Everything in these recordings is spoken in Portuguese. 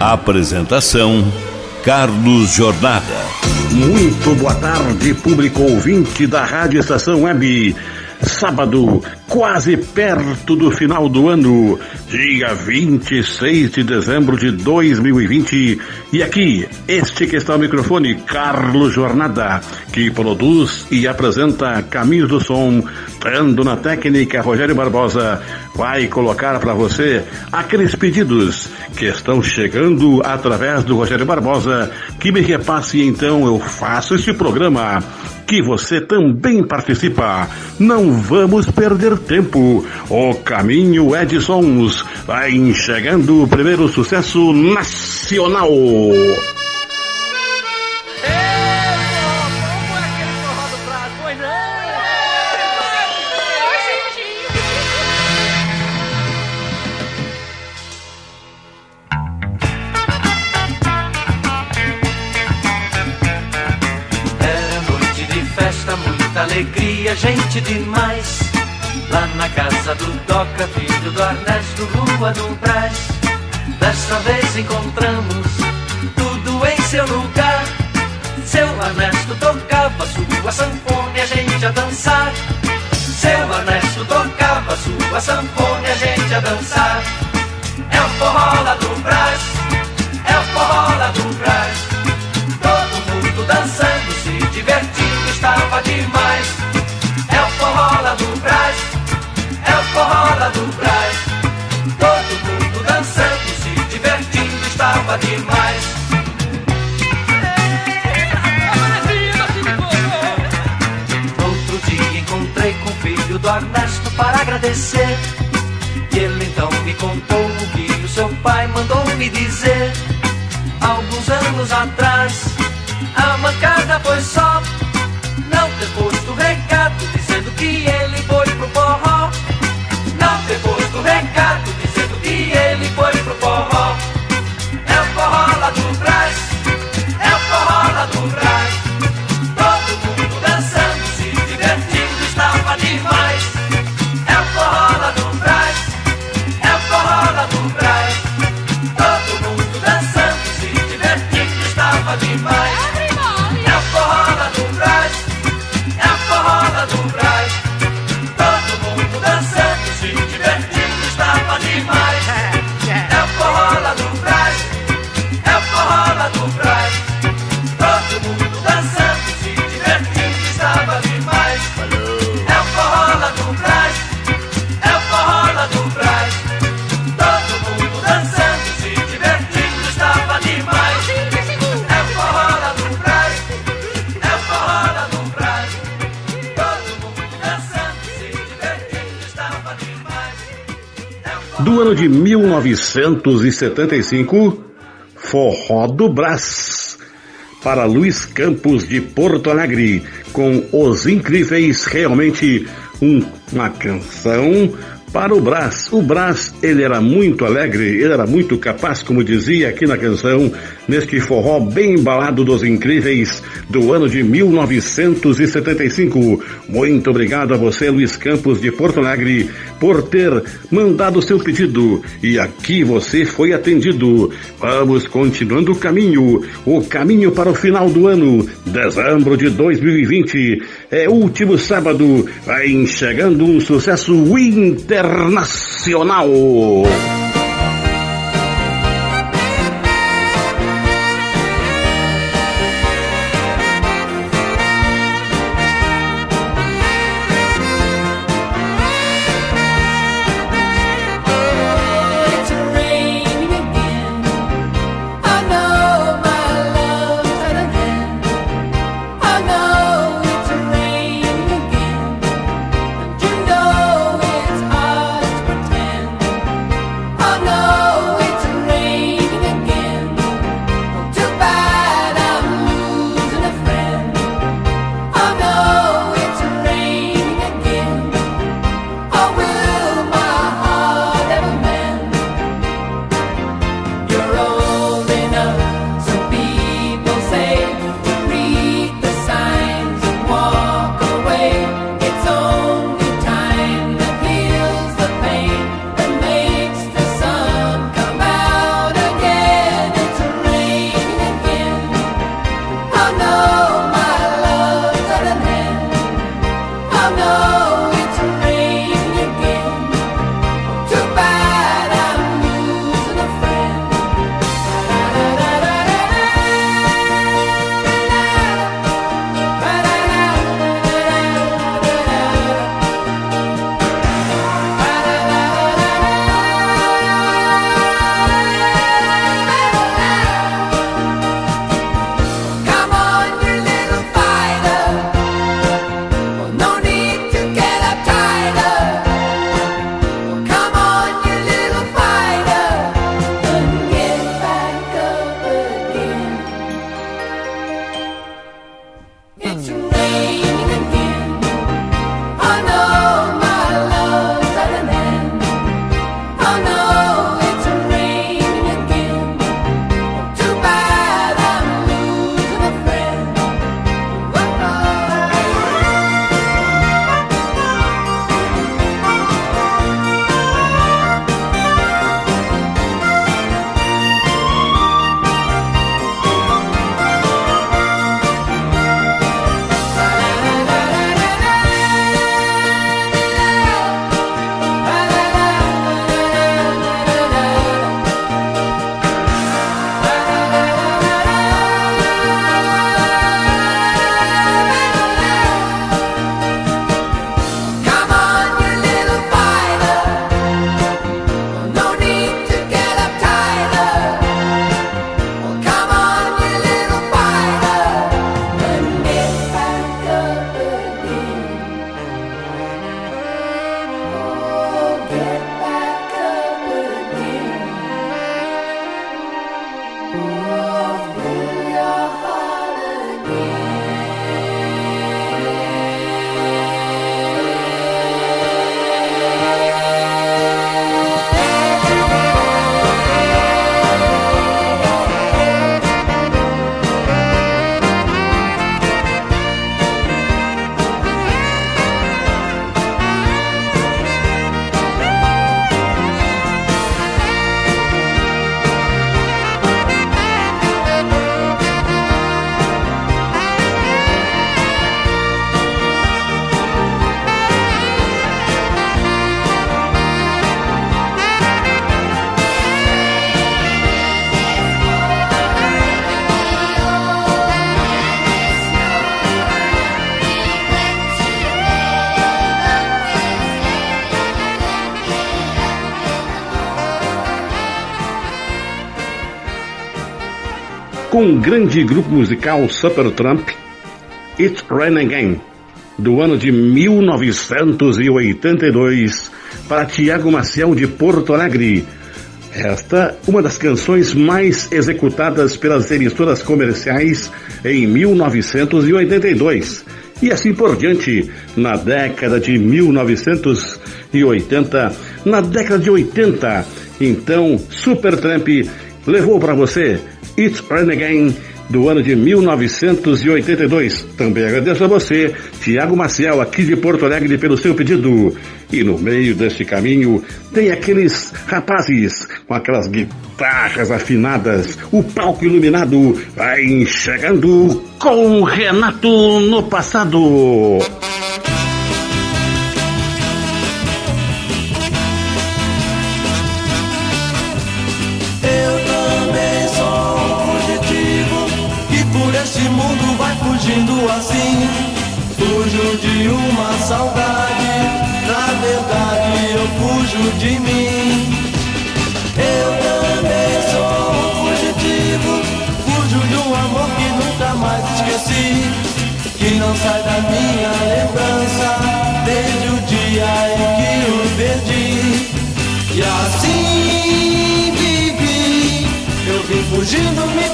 Apresentação: Carlos Jornada. Muito boa tarde, público ouvinte da Rádio Estação Web. Sábado, quase perto do final do ano, dia 26 de dezembro de 2020. E aqui, este que está ao microfone, Carlos Jornada, que produz e apresenta Caminhos do Som, tendo na técnica Rogério Barbosa, vai colocar para você aqueles pedidos que estão chegando através do Rogério Barbosa, que me repasse então eu faço este programa que você também participa. Não vamos perder tempo. O caminho é de sons vai enxergando o primeiro sucesso nacional. Alegria, gente demais. Lá na casa do Doca, filho do Ernesto, rua do Brás. Desta vez encontramos tudo em seu lugar. Seu Ernesto tocava sua sanfona e a gente a dançar. Seu Ernesto tocava sua sanfona e a gente a dançar. É o forró lá do Brás, é o forró lá do Brás. Demais. É o forró lá do Brás, é o forró lá do Brás. Todo mundo dançando, se divertindo, estava demais. Encontrei com o filho do Ernesto para agradecer. E ele então me contou o que o seu pai mandou me dizer. Alguns anos atrás, a mancada foi só ter posto recado dizendo que ele ano de 1975, Forró do Brás. Para Luiz Campos de Porto Alegre, com Os Incríveis, realmente um- uma canção para o Brás. O Brás, ele era muito alegre, ele era muito capaz, como dizia aqui na canção, neste forró bem embalado dos Incríveis do ano de 1975. Muito obrigado a você, Luiz Campos de Porto Alegre, por ter mandado seu pedido. E aqui você foi atendido. Vamos continuando o caminho, o caminho para o final do ano, dezembro de 2020. É último sábado, vai enxergando um sucesso internacional. Grande grupo musical Supertramp, It Rain Again, do ano de 1982, para Tiago Maciel de Porto Alegre. Esta, uma das canções mais executadas pelas emissoras comerciais em 1982. E assim por diante, na década de 1980, na década de 80, então Supertramp levou para você It's Rain Again do ano de 1982. Também agradeço a você, Tiago Maciel, aqui de Porto Alegre, pelo seu pedido. E no meio deste caminho tem aqueles rapazes com aquelas guitarras afinadas, o palco iluminado, vai chegando com Renato no passado. Fugindo, me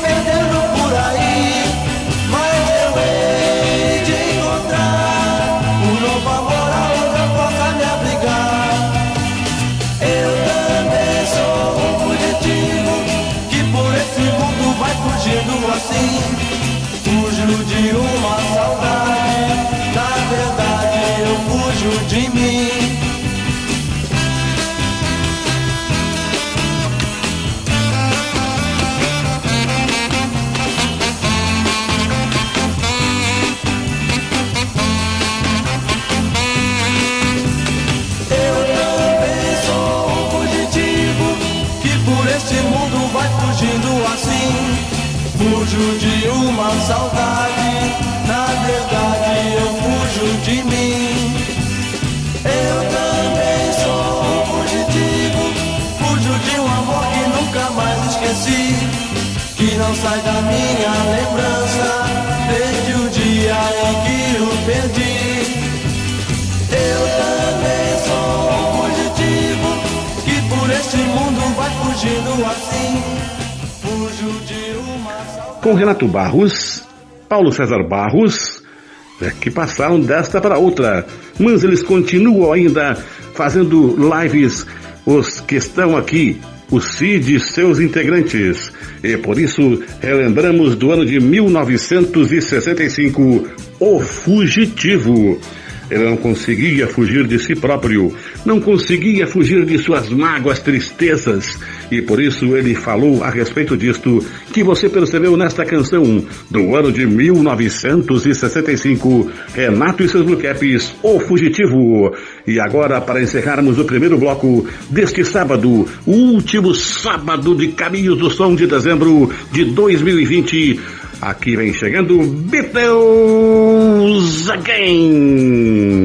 Fujo de uma saudade, na verdade eu fujo de mim. Eu também sou um fugitivo, fujo de um amor que nunca mais esqueci. Que não sai da minha lembrança desde o dia em que o perdi. Eu também sou um fugitivo que por este mundo vai fugindo assim. Com Renato Barros, Paulo César Barros, é, que passaram desta para outra, mas eles continuam ainda fazendo lives, os que estão aqui, o CID e seus integrantes. E por isso relembramos do ano de 1965, O Fugitivo. Ele não conseguia fugir de si próprio, não conseguia fugir de suas mágoas, tristezas, e por isso ele falou a respeito disto que você percebeu nesta canção do ano de 1965, Renato e seus Blue Caps, O Fugitivo. E agora, para encerrarmos o primeiro bloco deste sábado, o último sábado de Caminhos do Som de dezembro de 2020, Aqui vem chegando Beatles Again.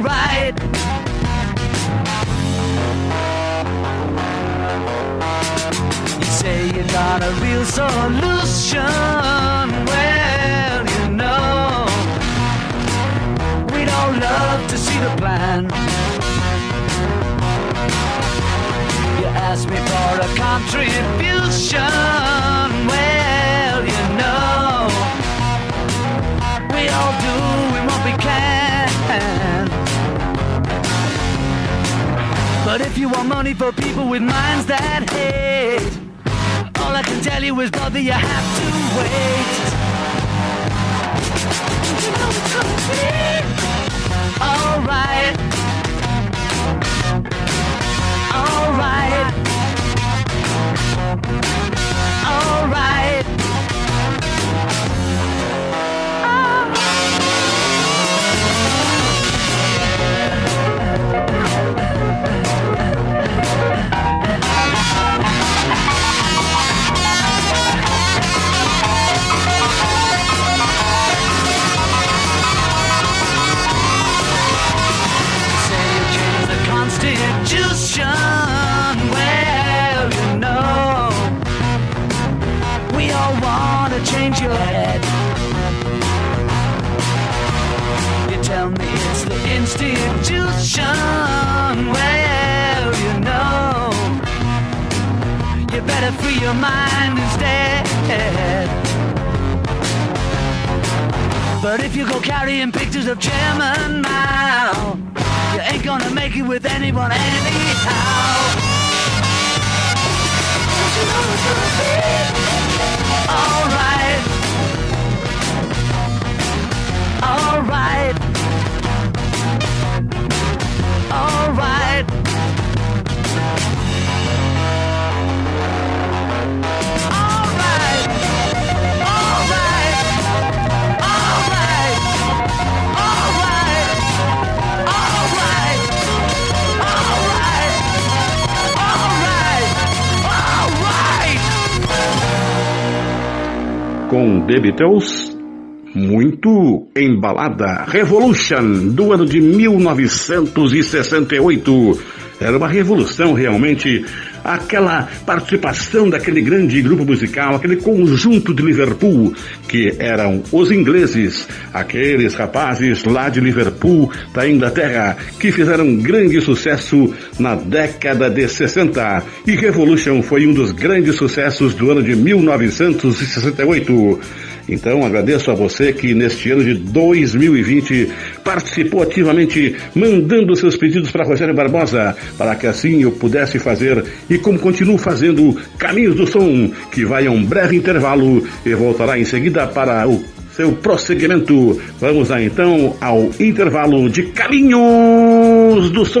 Alright. You say you got a real solution. Well, you know, we don't love to see the plan. You ask me for a contribution. Well, you know, we all doing if you want money for people with minds that hate, all I can tell you is, brother, you have to wait. You know. Alright. Change your head. You tell me it's the institution. Well, you know, you better free your mind instead. But if you go carrying pictures of Chairman Mao, you ain't gonna make it with anyone anyhow. Don't you know it's gonna be? Alright. Alright. Com The Beatles, muito embalada. Revolution, do ano de 1968. Era uma revolução realmente. Aquela participação daquele grande grupo musical, aquele conjunto de Liverpool, que eram os ingleses, aqueles rapazes lá de Liverpool, da Inglaterra, que fizeram grande sucesso na década de 60. E Revolution foi um dos grandes sucessos do ano de 1968. Então agradeço a você que neste ano de 2020 participou ativamente, mandando seus pedidos para Rogério Barbosa, para que assim eu pudesse fazer e como continuo fazendo Caminhos do Som, que vai a um breve intervalo e voltará em seguida para o seu prosseguimento. Vamos lá então ao intervalo de Caminhos do Som.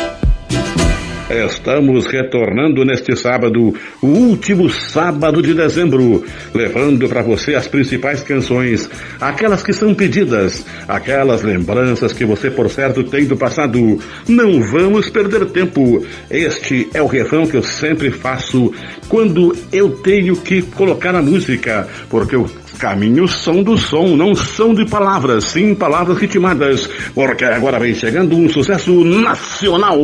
Estamos retornando neste sábado, o último sábado de dezembro, levando para você as principais canções, aquelas que são pedidas, aquelas lembranças que você por certo tem do passado. Não vamos perder tempo. Este é o refrão que eu sempre faço quando eu tenho que colocar a música, porque os caminhos são do som, não são de palavras, sim palavras ritmadas, porque agora vem chegando um sucesso nacional.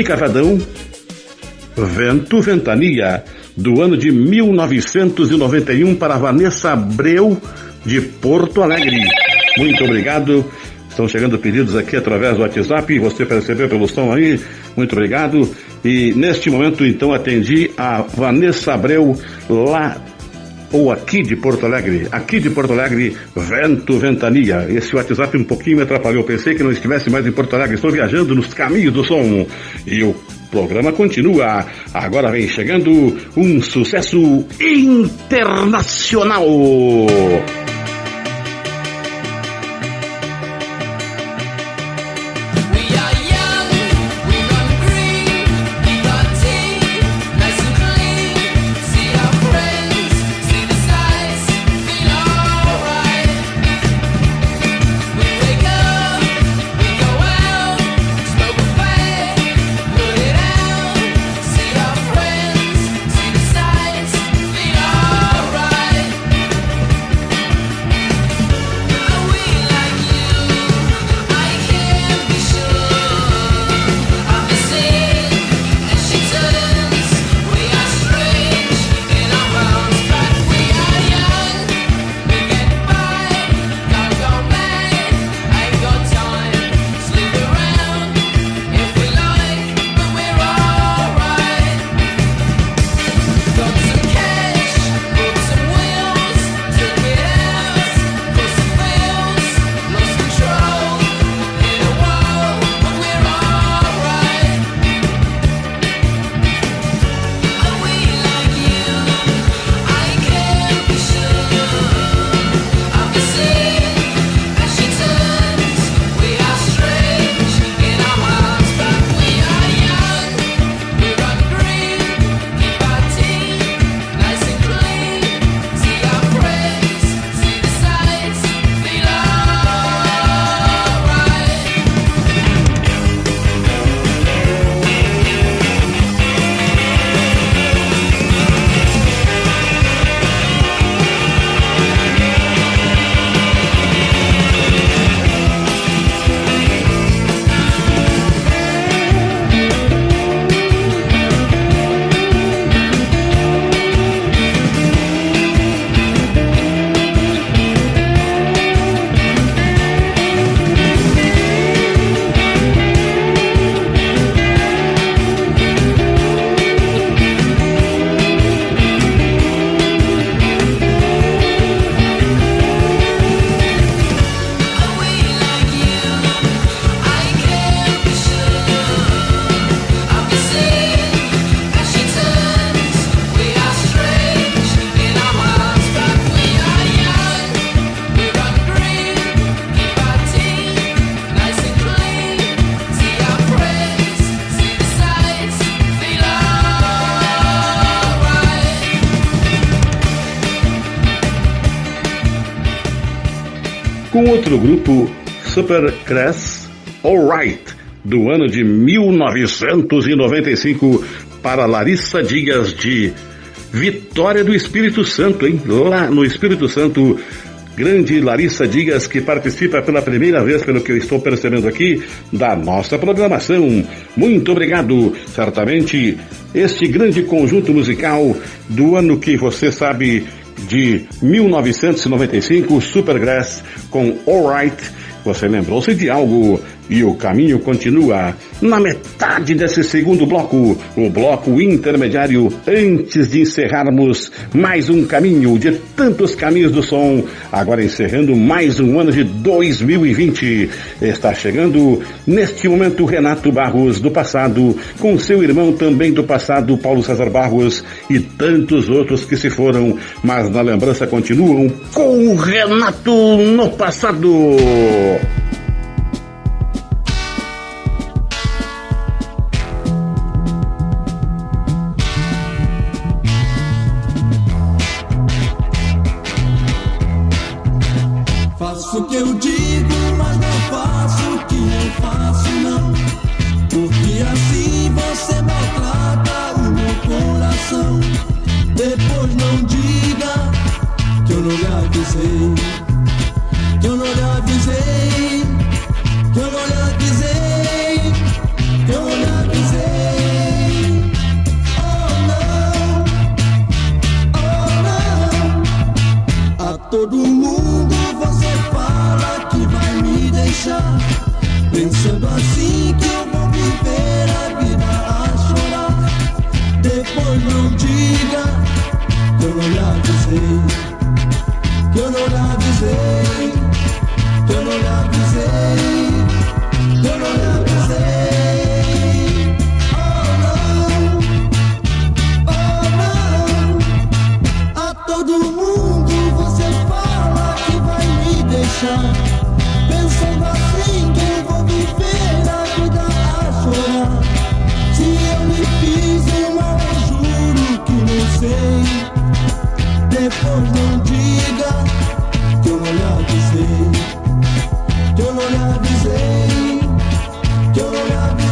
Biquíni Cavadão, Vento Ventania, do ano de 1991 para Vanessa Abreu, de Porto Alegre. Muito obrigado. Estão chegando pedidos aqui através do WhatsApp. Você percebeu pelo som aí? Muito obrigado. E neste momento, então, atendi a Vanessa Abreu lá ou aqui de Porto Alegre, aqui de Porto Alegre, vento, ventania. Esse WhatsApp um pouquinho me atrapalhou. Pensei que não estivesse mais em Porto Alegre. Estou viajando nos caminhos do som. E o programa continua. Agora vem chegando um sucesso internacional. Outro grupo Super Crass Alright, do ano de 1995 para Larissa Dias de Vitória do Espírito Santo, hein? Lá no Espírito Santo, grande Larissa Dias que participa pela primeira vez, pelo que eu estou percebendo aqui, da nossa programação. Muito obrigado. Certamente este grande conjunto musical do ano que você sabe de 1995, Supergrass com Alright. Você lembrou-se de algo e o caminho continua. Na metade desse segundo bloco, o bloco intermediário, antes de encerrarmos mais um caminho de tantos caminhos do som, agora encerrando mais um ano de 2020. Está chegando neste momento Renato Barros do passado, com seu irmão também do passado, Paulo César Barros, e tantos outros que se foram, mas na lembrança continuam com o Renato no passado.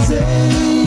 say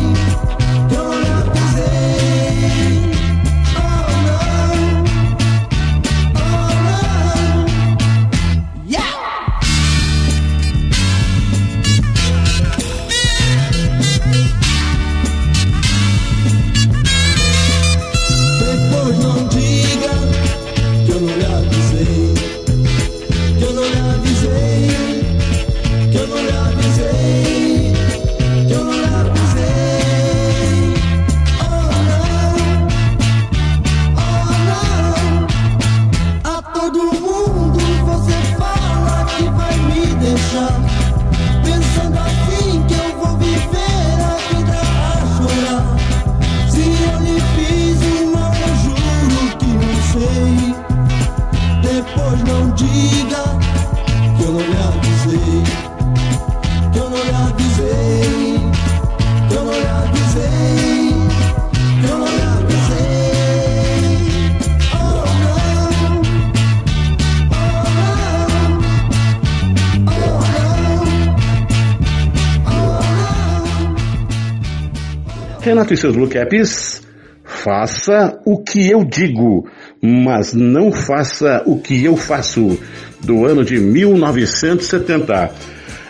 seus Caps, faça o que eu digo, mas não faça o que eu faço, do ano de 1970.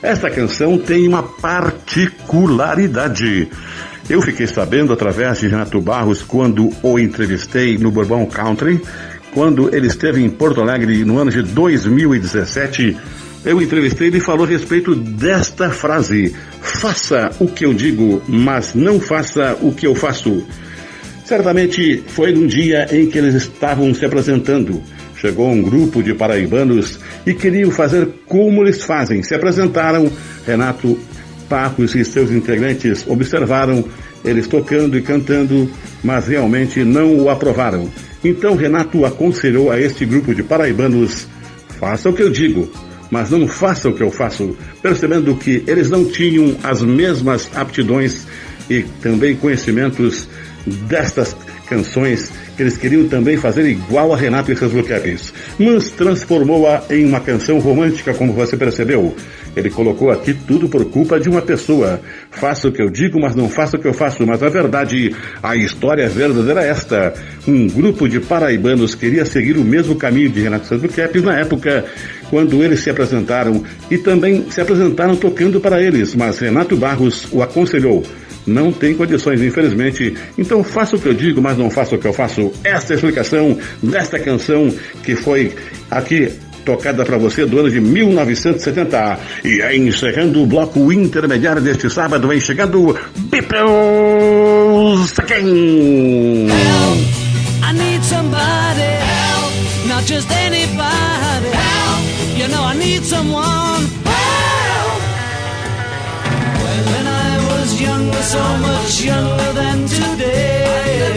Esta canção tem uma particularidade. Eu fiquei sabendo através de Renato Barros quando o entrevistei no Bourbon Country, quando ele esteve em Porto Alegre no ano de 2017. Eu entrevistei ele e falou a respeito desta frase: Faça o que eu digo, mas não faça o que eu faço. Certamente foi num dia em que eles estavam se apresentando. Chegou um grupo de paraibanos e queriam fazer como eles fazem. Se apresentaram, Renato Pacos e seus integrantes observaram eles tocando e cantando, mas realmente não o aprovaram. Então Renato aconselhou a este grupo de paraibanos: faça o que eu digo, mas não faça o que eu faço, percebendo que eles não tinham as mesmas aptidões e também conhecimentos destas canções que eles queriam também fazer igual a Renato e seus Blue Caps, mas transformou-a em uma canção romântica, como você percebeu. Ele colocou aqui tudo por culpa de uma pessoa. Faço o que eu digo, mas não faço o que eu faço. Mas na verdade, a história verdadeira é esta. Um grupo de paraibanos queria seguir o mesmo caminho de Renato Santos Blue Caps na época quando eles se apresentaram e também se apresentaram tocando para eles, mas Renato Barros o aconselhou. Não tem condições, infelizmente. Então faça o que eu digo, mas não faça o que eu faço. Esta é explicação desta canção que foi aqui tocada para você do ano de 1970. E aí, encerrando o bloco intermediário deste sábado, vem chegando Beatles again. I need somebody help, not just anybody need someone help. When I was younger, so much younger than today,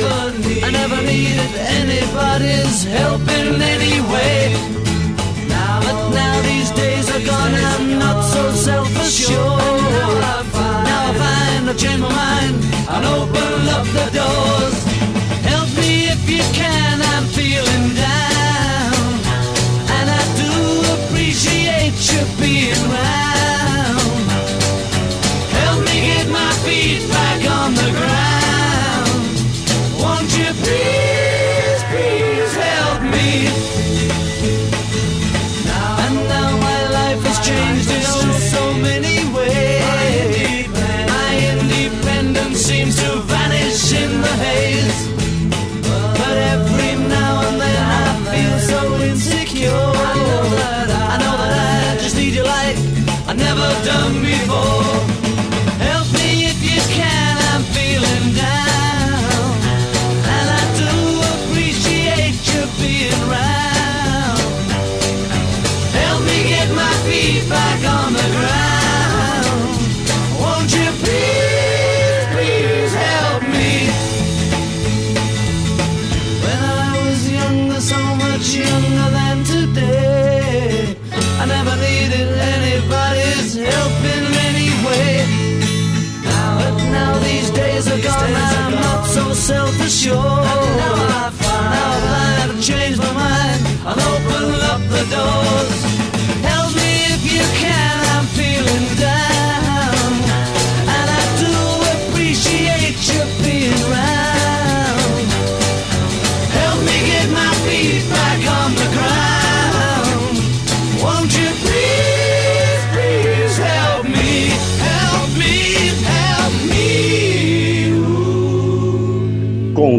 I never, needed anybody's help in any way. Now, but now these days are gone, I'm not so self-assured. Now I find I've changed my mind and open up the doors. Help me if you can, canción.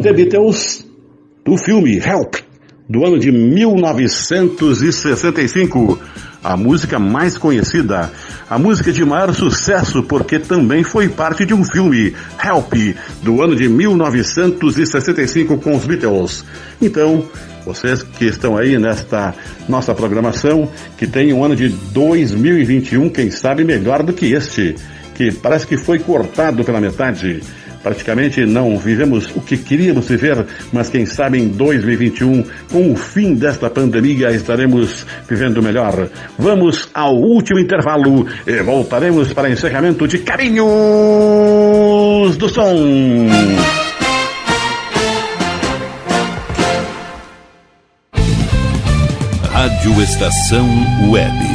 The Beatles do filme Help, do ano de 1965. A música mais conhecida, a música de maior sucesso, porque também foi parte de um filme, Help, do ano de 1965 com os Beatles. Então, vocês que estão aí nesta nossa programação, que tem um ano de 2021, quem sabe melhor do que este, que parece que foi cortado pela metade. Praticamente não vivemos o que queríamos viver, mas quem sabe em 2021, com o fim desta pandemia, estaremos vivendo melhor. Vamos ao último intervalo e voltaremos para encerramento de Carinhos do Som. Rádio Estação Web.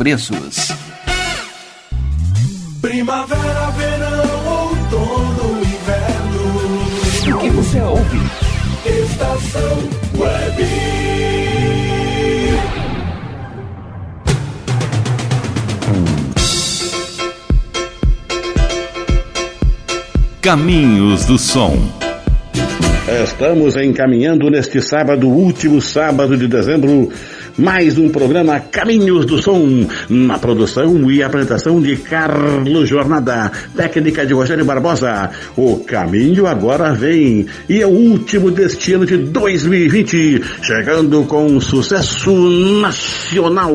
preços. Primavera, verão, outono, inverno. O que você ouve? Estação Web. Caminhos do Som. Estamos encaminhando neste sábado, último sábado de dezembro, mais um programa Caminhos do Som, na produção e apresentação de Carlos Jornada, técnica de Rogério Barbosa. O caminho agora vem e é o último destino de 2020, chegando com sucesso nacional.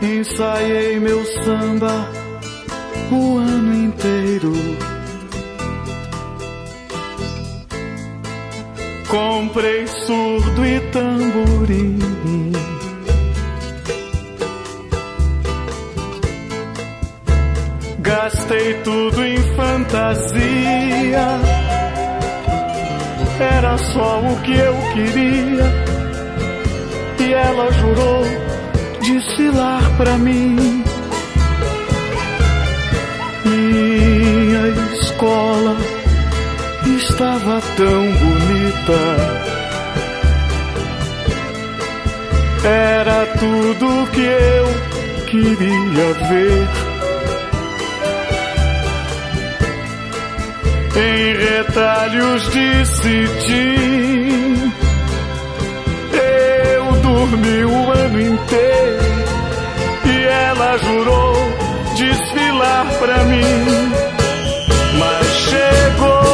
Ensaiei meu samba o ano inteiro. Comprei surdo e tamborim. Foi tudo em fantasia. Era só o que eu queria. E ela jurou desfilar pra mim. Escola estava tão bonita. Era tudo que eu queria ver. Em retalhos de cetim, eu dormi o ano inteiro e ela jurou desfilar pra mim. Mas chegou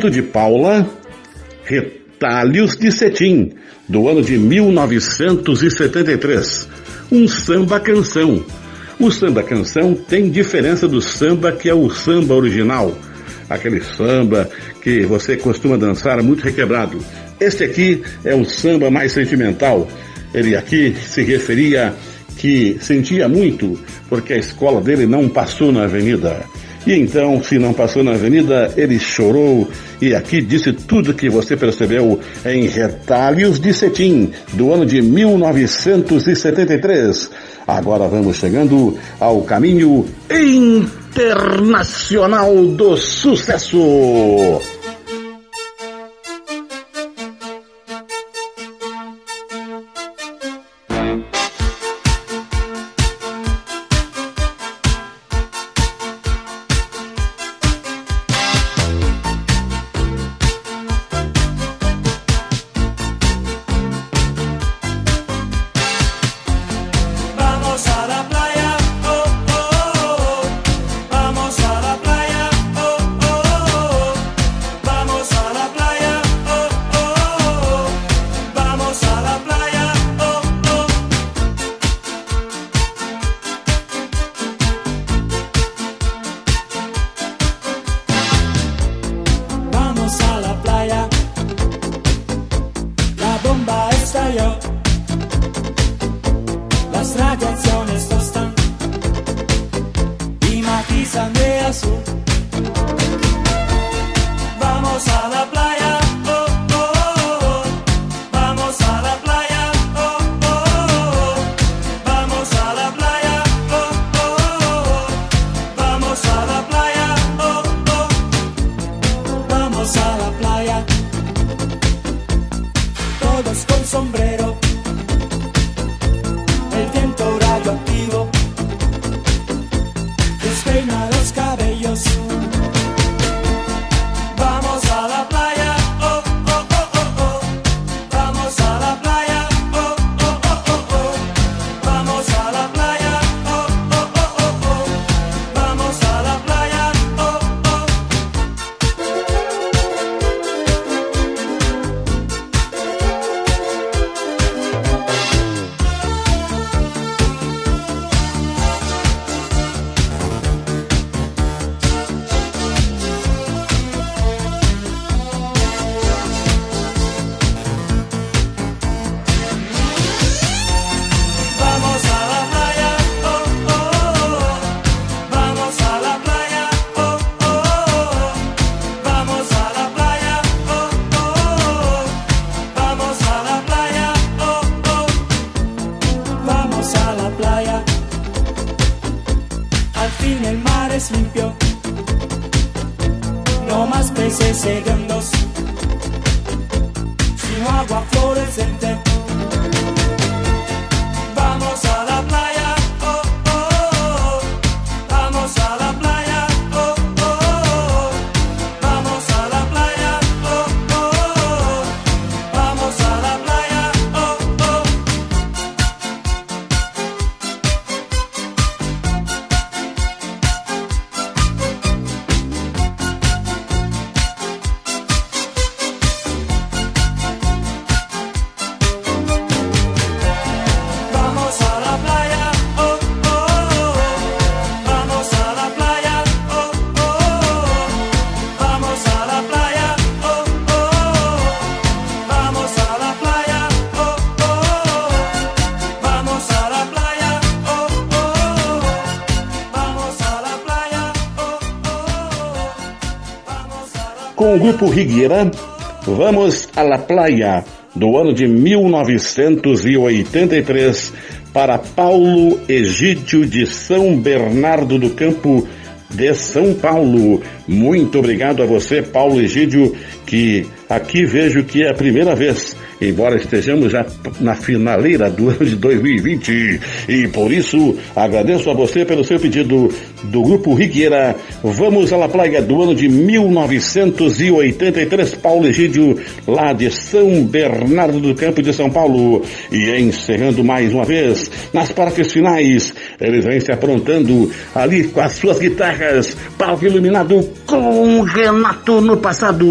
Benito de Paula, Retalhos de Cetim, do ano de 1973. Um samba canção. O samba canção tem diferença do samba que é o samba original. Aquele samba que você costuma dançar muito requebrado. Este aqui é o samba mais sentimental. Ele aqui se referia que sentia muito porque a escola dele não passou na avenida. E então, se não passou na avenida, ele chorou e aqui disse tudo que você percebeu em Retalhos de Cetim, do ano de 1973. Agora vamos chegando ao caminho internacional do sucesso. say goodbye. Grupo Rigueira, Vamos à La Playa, do ano de 1983, para Paulo Egídio de São Bernardo do Campo, de São Paulo. Muito obrigado a você, Paulo Egídio, que aqui vejo que é a primeira vez embora estejamos já na finaleira do ano de 2020. E por isso, agradeço a você pelo seu pedido do Grupo Riqueira. Vamos à La Praia do ano de 1983, Paulo Egídio, lá de São Bernardo do Campo de São Paulo. E encerrando mais uma vez, nas partes finais, eles vêm se aprontando ali com as suas guitarras, palco iluminado com Renato no passado.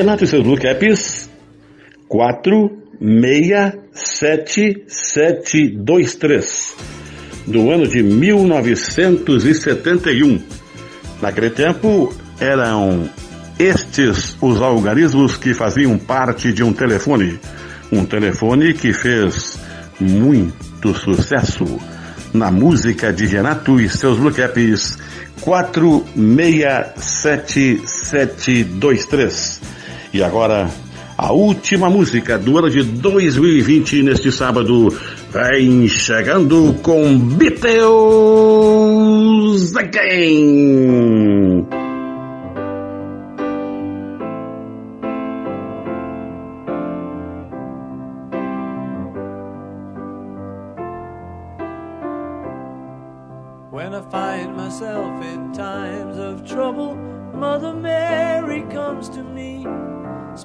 Renato e seus Caps 467723 do ano de 1971. Naquele tempo eram estes os algarismos que faziam parte de um telefone. Um telefone que fez muito sucesso na música de Renato e seus Blue Caps 467723. E agora, a última música do ano de 2020 neste sábado vem chegando com Beatles Again.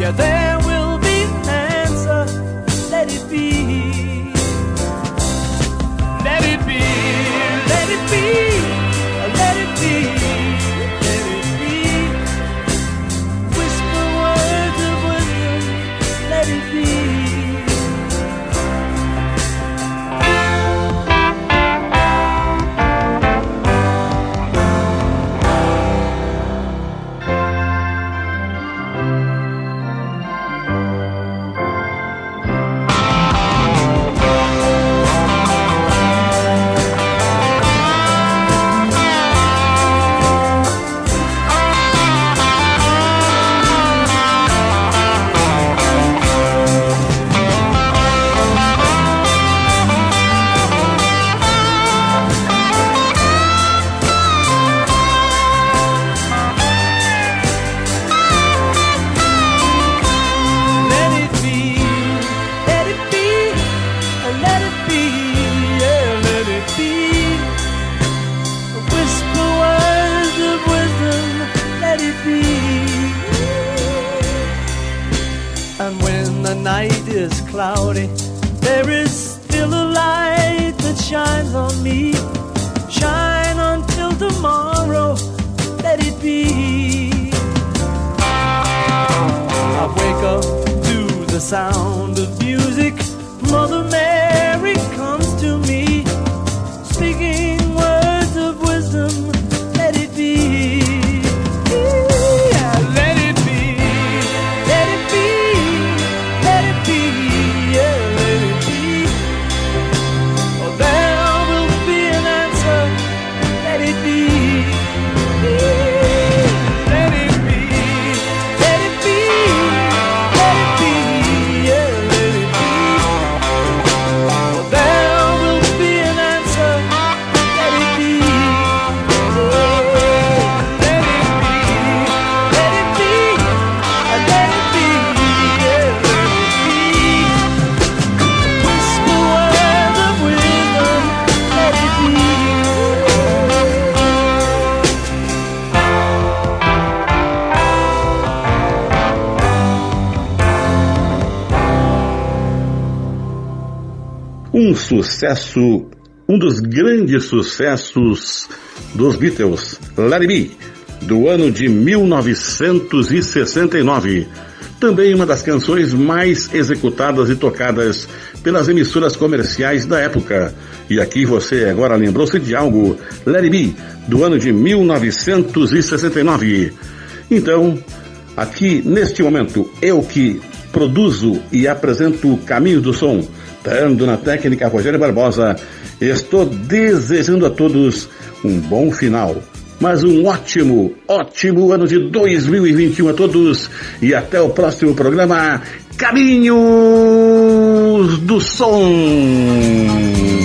Yeah, there sucesso, um dos grandes sucessos dos Beatles, Larry B, do ano de 1969. também uma das canções mais executadas e tocadas pelas emissoras comerciais da época. E aqui você agora lembrou-se de algo, Let Be, do ano de 1969. Então, aqui neste momento, eu que produzo e apresento o Caminho do Som, dando na técnica Rogério Barbosa, estou desejando a todos um bom final mas um ótimo, ótimo ano de 2021 a todos e até o próximo programa Caminhos do Som.